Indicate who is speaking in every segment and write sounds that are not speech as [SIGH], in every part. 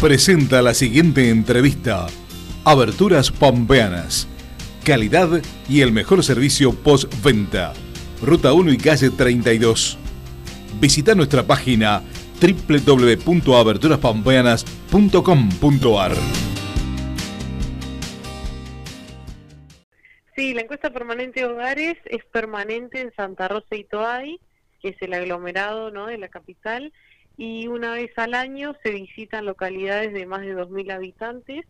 Speaker 1: presenta la siguiente entrevista. Aberturas Pampeanas. Calidad y el mejor servicio postventa. Ruta 1 y calle 32. Visita nuestra página www.aberturaspampeanas.com.ar.
Speaker 2: Sí, la encuesta permanente de hogares es permanente en Santa Rosa y Toay, que es el aglomerado ¿no? de la capital, y una vez al año se visitan localidades de más de 2.000 habitantes.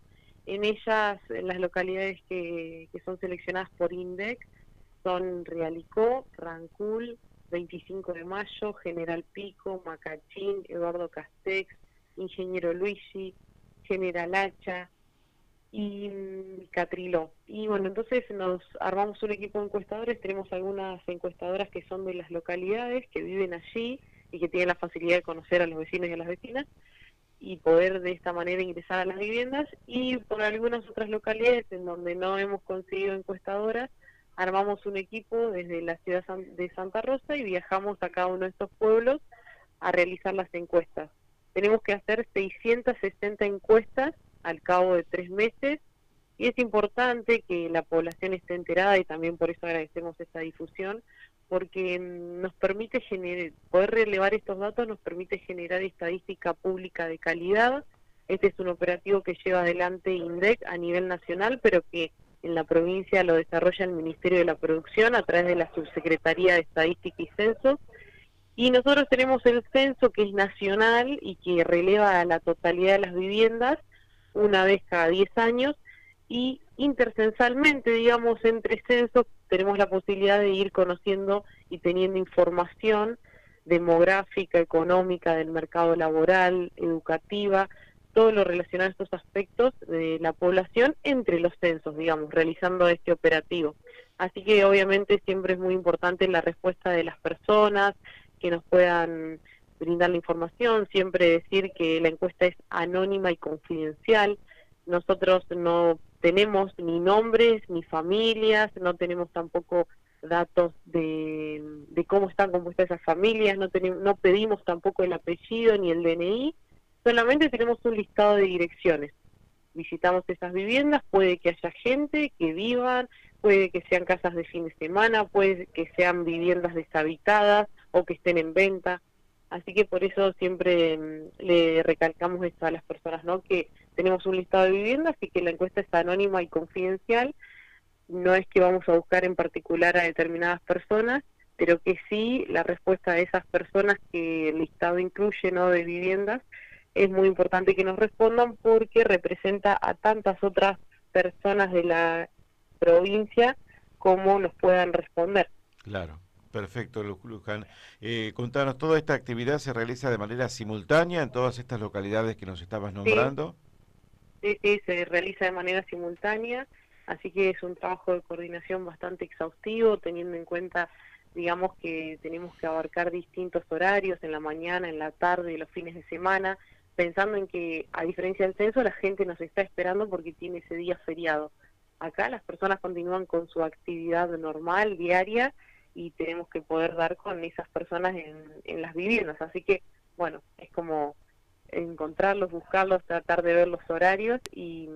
Speaker 2: En ellas, en las localidades que, son seleccionadas por INDEC, son Realicó, Rancul, 25 de Mayo, General Pico, Macachín, Eduardo Castex, Ingeniero Luigi, General Hacha y mm, Catriló. Y bueno, entonces nos armamos un equipo de encuestadores, tenemos algunas encuestadoras que son de las localidades, que viven allí, y que tienen la facilidad de conocer a los vecinos y a las vecinas y poder de esta manera ingresar a las viviendas y por algunas otras localidades en donde no hemos conseguido encuestadoras armamos un equipo desde la ciudad de Santa Rosa y viajamos a cada uno de estos pueblos a realizar las encuestas. Tenemos que hacer 660 encuestas al cabo de tres meses y es importante que la población esté enterada y también por eso agradecemos esta difusión porque mm, nos permite generar, poder relevar estos datos nos permite generar estadística pública de calidad. Este es un operativo que lleva adelante INDEC a nivel nacional, pero que en la provincia lo desarrolla el Ministerio de la Producción a través de la Subsecretaría de Estadística y Censos. Y nosotros tenemos el censo que es nacional y que releva a la totalidad de las viviendas una vez cada 10 años y intercensalmente, digamos, entre censos tenemos la posibilidad de ir conociendo y teniendo información demográfica, económica, del mercado laboral, educativa, todo lo relacionado a estos aspectos de la población entre los censos, digamos, realizando este operativo. Así que obviamente siempre es muy importante la respuesta de las personas, que nos puedan brindar la información, siempre decir que la encuesta es anónima y confidencial. Nosotros no tenemos ni nombres, ni familias, no tenemos tampoco datos de, cómo están compuestas esas familias, no, tenemos, no pedimos tampoco el apellido ni el DNI, solamente tenemos un listado de direcciones. Visitamos esas viviendas, puede que haya gente que vivan, puede que sean casas de fin de semana, puede que sean viviendas deshabitadas o que estén en venta. Así que por eso siempre mm, le recalcamos esto a las personas, ¿no? Que tenemos un listado de viviendas y que la encuesta está anónima y confidencial. No es que vamos a buscar en particular a determinadas personas, pero que sí la respuesta de esas personas que el listado incluye, ¿no? De viviendas, es muy importante que nos respondan porque representa a tantas otras personas de la provincia como nos puedan responder.
Speaker 3: Claro. Perfecto, Luján. Eh, contanos, ¿toda esta actividad se realiza de manera simultánea en todas estas localidades que nos estabas nombrando?
Speaker 2: Sí, sí, se realiza de manera simultánea, así que es un trabajo de coordinación bastante exhaustivo, teniendo en cuenta, digamos, que tenemos que abarcar distintos horarios, en la mañana, en la tarde y los fines de semana, pensando en que, a diferencia del censo, la gente nos está esperando porque tiene ese día feriado. Acá las personas continúan con su actividad normal, diaria, y tenemos que poder dar con esas personas en, las viviendas. Así que, bueno, es como encontrarlos, buscarlos, tratar de ver los horarios y,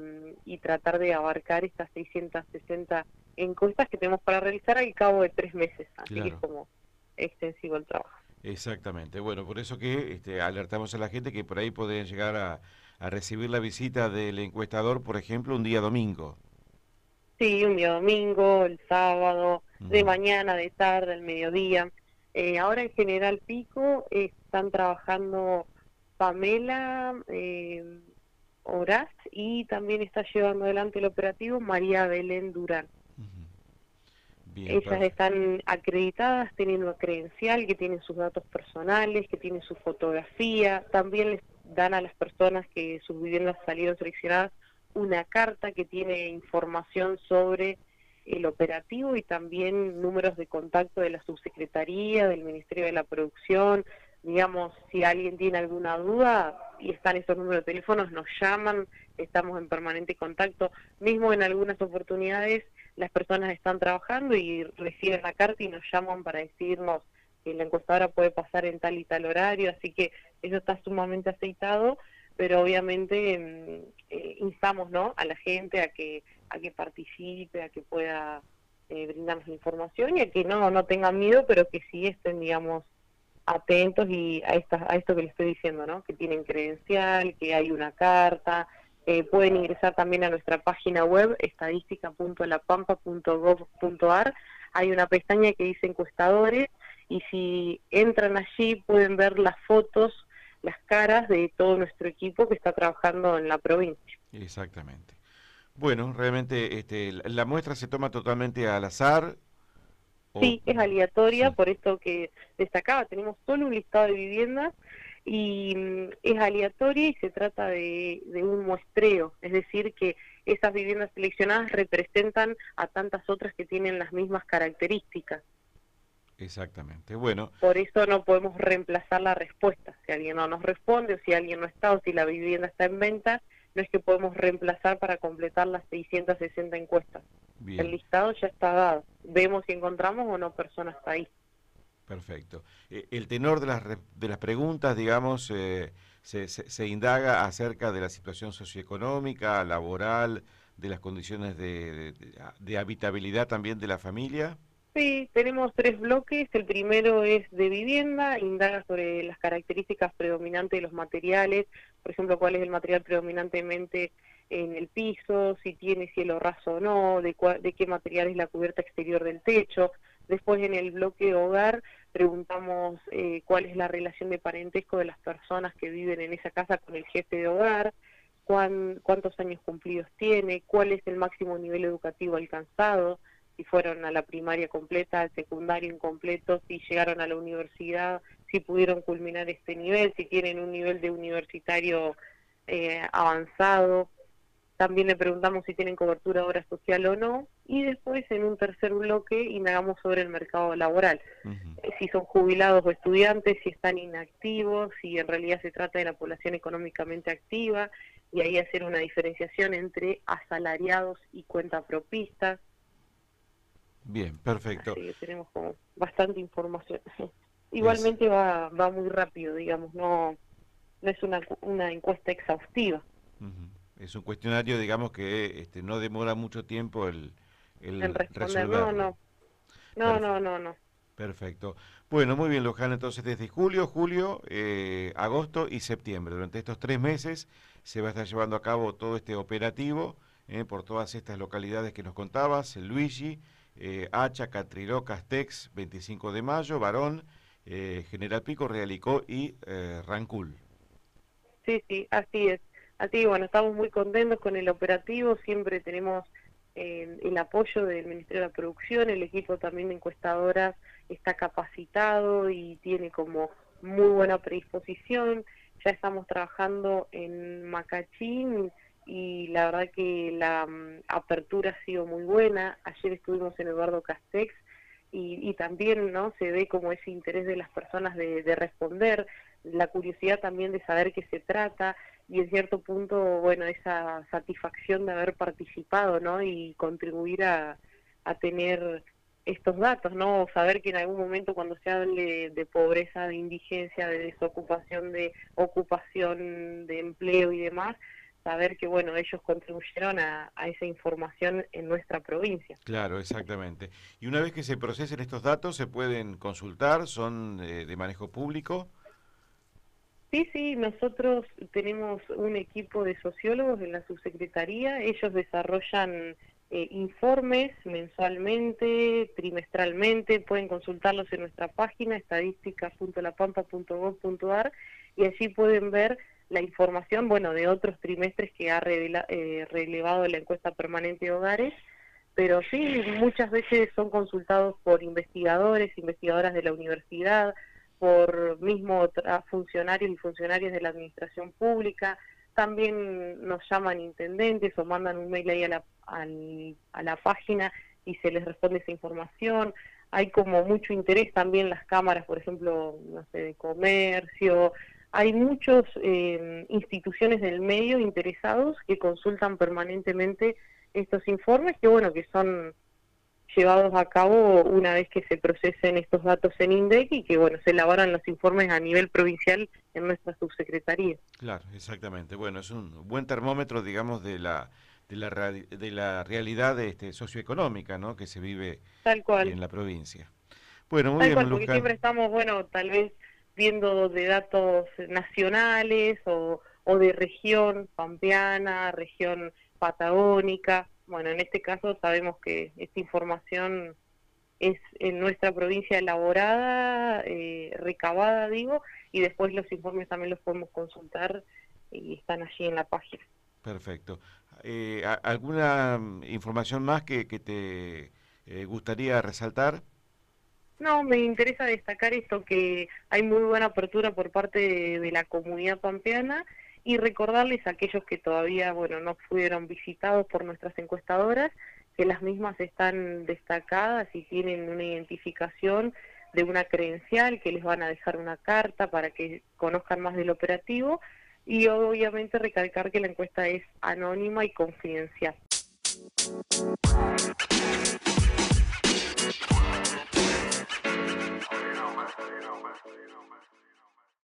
Speaker 2: tratar de abarcar estas 660 encuestas que tenemos para realizar al cabo de tres meses. Así que es como extensivo el trabajo.
Speaker 3: Exactamente. Bueno, por eso que este, alertamos a la gente que por ahí pueden llegar a, a recibir la visita del encuestador, por ejemplo, un día domingo.
Speaker 2: Sí, un día domingo, el sábado, de mañana, de tarde, el mediodía. Eh, ahora en General Pico están trabajando Pamela eh, Horaz y también está llevando adelante el operativo María Belén Durán. Ellas están acreditadas, tienen una credencial, que tienen sus datos personales, que tienen su fotografía. También les dan a las personas que sus viviendas salieron seleccionadas una carta que tiene información sobre el operativo y también números de contacto de la subsecretaría, del Ministerio de la Producción. Digamos, si alguien tiene alguna duda y están esos números de teléfonos, nos llaman, estamos en permanente contacto. Mismo en algunas oportunidades las personas están trabajando y reciben la carta y nos llaman para decirnos que la encuestadora puede pasar en tal y tal horario, así que eso está sumamente aceitado pero obviamente mm, eh, instamos ¿no? a la gente a que, a que participe, a que pueda eh, brindarnos información y a que no, no tengan miedo, pero que sí estén, digamos, atentos y a, esta, a esto que les estoy diciendo, ¿no? que tienen credencial, que hay una carta, eh, pueden ingresar también a nuestra página web estadística.lapampa.gov.ar. Hay una pestaña que dice encuestadores y si entran allí pueden ver las fotos, las caras de todo nuestro equipo que está trabajando en la provincia.
Speaker 3: Exactamente. Bueno, realmente este, la muestra se toma totalmente al azar.
Speaker 2: Sí, es aleatoria, por esto que destacaba, tenemos solo un listado de viviendas y mm, es aleatoria y se trata de, un muestreo, es decir, que esas viviendas seleccionadas representan a tantas otras que tienen las mismas características.
Speaker 3: Exactamente, bueno.
Speaker 2: Por eso no podemos reemplazar la respuesta. Si alguien no nos responde o si alguien no está o si la vivienda está en venta, no es que podemos reemplazar para completar las 660 encuestas. El listado ya está dado. Vemos si encontramos o no personas ahí.
Speaker 3: Perfecto. Eh, el tenor de las, de las preguntas, digamos, eh, se, se, indaga acerca de la situación socioeconómica, laboral, de las condiciones de, de, habitabilidad también de la familia.
Speaker 2: Sí, tenemos tres bloques. El primero es de vivienda, indaga sobre las características predominantes de los materiales, por ejemplo, cuál es el material predominantemente en el piso, si tiene cielo raso o no, de, de qué material es la cubierta exterior del techo, Después en el bloque hogar preguntamos eh, cuál es la relación de parentesco de las personas que viven en esa casa con el jefe de hogar, cuántos años cumplidos tiene, cuál es el máximo nivel educativo alcanzado, si fueron a la primaria completa, al secundario incompleto, si llegaron a la universidad, si pudieron culminar este nivel, si tienen un nivel de universitario eh, avanzado. También le preguntamos si tienen cobertura de obra social o no. Y después, en un tercer bloque, indagamos sobre el mercado laboral. Eh, si son jubilados o estudiantes, si están inactivos, si en realidad se trata de la población económicamente activa. Y ahí hacer una diferenciación entre asalariados y cuentapropistas.
Speaker 3: Bien, perfecto.
Speaker 2: Así que tenemos como bastante información. [LAUGHS] Igualmente va, va muy rápido, digamos, no, no es una, una encuesta exhaustiva.
Speaker 3: Es un cuestionario, digamos, que este, no demora mucho tiempo el, el
Speaker 2: No, no. No, no, no, no.
Speaker 3: Perfecto. Bueno, muy bien, Luján. Entonces, desde julio, julio, eh, agosto y septiembre, durante estos tres meses, se va a estar llevando a cabo todo este operativo eh, por todas estas localidades que nos contabas: Luigi, eh, Hacha, Catriló, Castex, 25 de mayo, Varón, eh, General Pico, Realicó y Rancul.
Speaker 2: Sí, sí, así es. Así bueno, estamos muy contentos con el operativo, siempre tenemos eh, el apoyo del Ministerio de la Producción, el equipo también de encuestadoras está capacitado y tiene como muy buena predisposición. Ya estamos trabajando en Macachín y la verdad que la mm, apertura ha sido muy buena. Ayer estuvimos en Eduardo Castex y, y, también no se ve como ese interés de las personas de, de responder, la curiosidad también de saber qué se trata y en cierto punto, bueno, esa satisfacción de haber participado, ¿no? Y contribuir a, a tener estos datos, ¿no? Saber que en algún momento cuando se hable de pobreza, de indigencia, de desocupación, de ocupación, de empleo y demás, saber que, bueno, ellos contribuyeron a, a, esa información en nuestra provincia.
Speaker 3: Claro, exactamente. Y una vez que se procesen estos datos, ¿se pueden consultar? ¿Son eh, de manejo público?
Speaker 2: Sí, sí, nosotros tenemos un equipo de sociólogos en la subsecretaría, ellos desarrollan eh, informes mensualmente, trimestralmente, pueden consultarlos en nuestra página estadística.lapampa.gov.ar y allí pueden ver la información, bueno, de otros trimestres que ha eh, relevado la encuesta permanente de hogares, pero sí, muchas veces son consultados por investigadores, investigadoras de la universidad, por mismo funcionarios y funcionarias de la administración pública, también nos llaman intendentes o mandan un mail ahí a la, a la página y se les responde esa información. Hay como mucho interés también las cámaras, por ejemplo, no sé, de comercio. Hay muchas eh, instituciones del medio interesados que consultan permanentemente estos informes que, bueno, que son llevados a cabo una vez que se procesen estos datos en INDEC y que bueno se elaboran los informes a nivel provincial en nuestra subsecretaría.
Speaker 3: Claro, exactamente. Bueno, es un buen termómetro, digamos, de la de la, de la realidad este, socioeconómica ¿no? que se vive en la provincia.
Speaker 2: Bueno, muy bien, porque siempre estamos, bueno, tal vez viendo de datos nacionales o, o de región pampeana, región patagónica, bueno, en este caso sabemos que esta información es en nuestra provincia elaborada, eh, recabada, digo, y después los informes también los podemos consultar y están allí en la página.
Speaker 3: Perfecto. Eh, ¿Alguna información más que, que te eh, gustaría resaltar?
Speaker 2: No, me interesa destacar esto, que hay muy buena apertura por parte de la comunidad pampeana y recordarles a aquellos que todavía bueno no fueron visitados por nuestras encuestadoras que las mismas están destacadas y tienen una identificación de una credencial que les van a dejar una carta para que conozcan más del operativo y obviamente recalcar que la encuesta es anónima y confidencial.